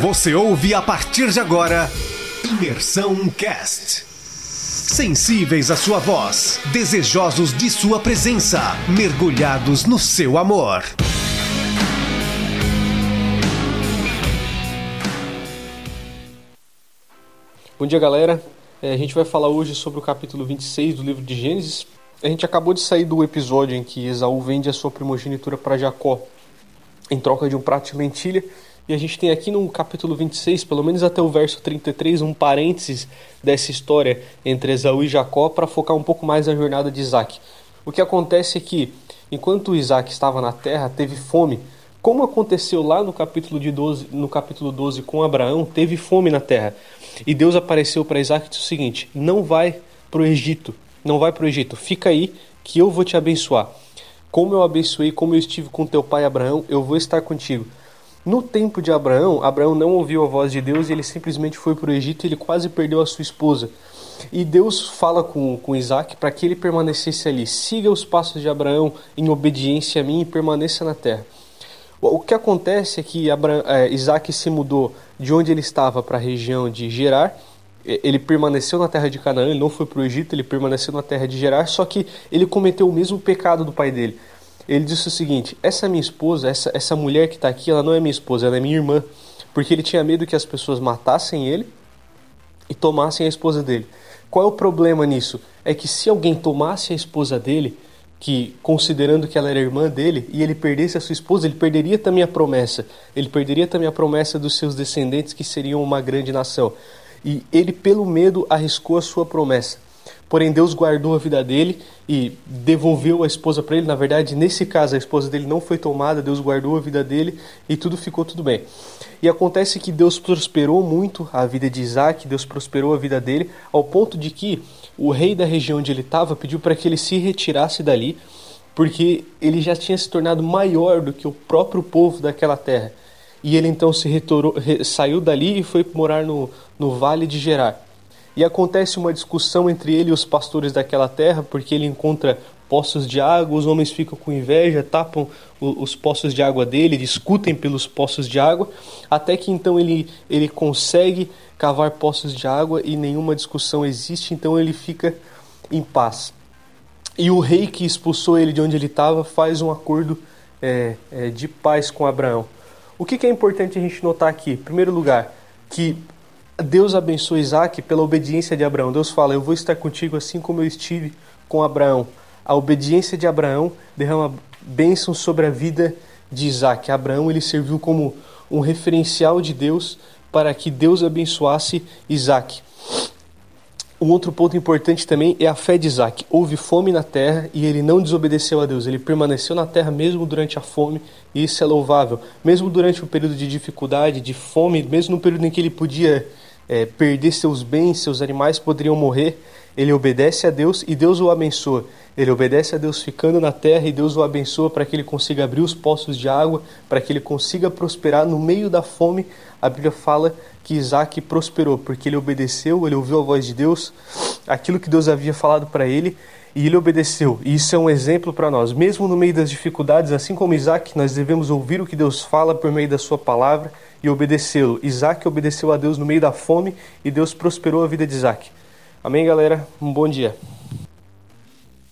Você ouve a partir de agora Imersão Cast. Sensíveis à sua voz, desejosos de sua presença, mergulhados no seu amor. Bom dia, galera. É, a gente vai falar hoje sobre o capítulo 26 do livro de Gênesis. A gente acabou de sair do episódio em que Esaú vende a sua primogenitura para Jacó em troca de um prato de lentilha. E a gente tem aqui no capítulo 26, pelo menos até o verso 33, um parênteses dessa história entre Esaú e Jacó para focar um pouco mais na jornada de Isaac. O que acontece é que, enquanto Isaac estava na terra, teve fome. Como aconteceu lá no capítulo, de 12, no capítulo 12 com Abraão, teve fome na terra. E Deus apareceu para Isaac e disse o seguinte: Não vai para o Egito, não vai para o Egito, fica aí que eu vou te abençoar. Como eu abençoei, como eu estive com teu pai Abraão, eu vou estar contigo. No tempo de Abraão, Abraão não ouviu a voz de Deus e ele simplesmente foi para o Egito e ele quase perdeu a sua esposa. E Deus fala com, com Isaac para que ele permanecesse ali. Siga os passos de Abraão em obediência a mim e permaneça na terra. O que acontece é que Abraão, é, Isaac se mudou de onde ele estava para a região de Gerar. Ele permaneceu na terra de Canaã, ele não foi para o Egito, ele permaneceu na terra de Gerar, só que ele cometeu o mesmo pecado do pai dele ele disse o seguinte: essa minha esposa, essa, essa mulher que está aqui, ela não é minha esposa, ela é minha irmã. Porque ele tinha medo que as pessoas matassem ele e tomassem a esposa dele. Qual é o problema nisso? É que se alguém tomasse a esposa dele, que considerando que ela era irmã dele, e ele perdesse a sua esposa, ele perderia também a promessa. Ele perderia também a promessa dos seus descendentes que seriam uma grande nação. E ele, pelo medo, arriscou a sua promessa. Porém, Deus guardou a vida dele e devolveu a esposa para ele. Na verdade, nesse caso, a esposa dele não foi tomada, Deus guardou a vida dele e tudo ficou tudo bem. E acontece que Deus prosperou muito a vida de Isaac, Deus prosperou a vida dele, ao ponto de que o rei da região onde ele estava pediu para que ele se retirasse dali, porque ele já tinha se tornado maior do que o próprio povo daquela terra. E ele então se retorou, saiu dali e foi morar no, no vale de Gerar. E acontece uma discussão entre ele e os pastores daquela terra, porque ele encontra poços de água, os homens ficam com inveja, tapam os poços de água dele, discutem pelos poços de água, até que então ele, ele consegue cavar poços de água e nenhuma discussão existe, então ele fica em paz. E o rei que expulsou ele de onde ele estava faz um acordo é, é, de paz com Abraão. O que, que é importante a gente notar aqui? Em primeiro lugar, que Deus abençoa Isaac pela obediência de Abraão. Deus fala: Eu vou estar contigo assim como eu estive com Abraão. A obediência de Abraão derrama bênção sobre a vida de Isaac. Abraão ele serviu como um referencial de Deus para que Deus abençoasse Isaac. Um outro ponto importante também é a fé de Isaac. Houve fome na terra e ele não desobedeceu a Deus. Ele permaneceu na terra mesmo durante a fome e isso é louvável. Mesmo durante o período de dificuldade, de fome, mesmo no período em que ele podia é, perder seus bens, seus animais poderiam morrer, ele obedece a Deus e Deus o abençoa. Ele obedece a Deus ficando na terra e Deus o abençoa para que ele consiga abrir os poços de água, para que ele consiga prosperar no meio da fome. A Bíblia fala que Isaac prosperou, porque ele obedeceu, ele ouviu a voz de Deus, aquilo que Deus havia falado para ele, e ele obedeceu. E isso é um exemplo para nós. Mesmo no meio das dificuldades, assim como Isaac, nós devemos ouvir o que Deus fala por meio da sua palavra e obedecê-lo. Isaac obedeceu a Deus no meio da fome e Deus prosperou a vida de Isaac. Amém, galera? Um bom dia.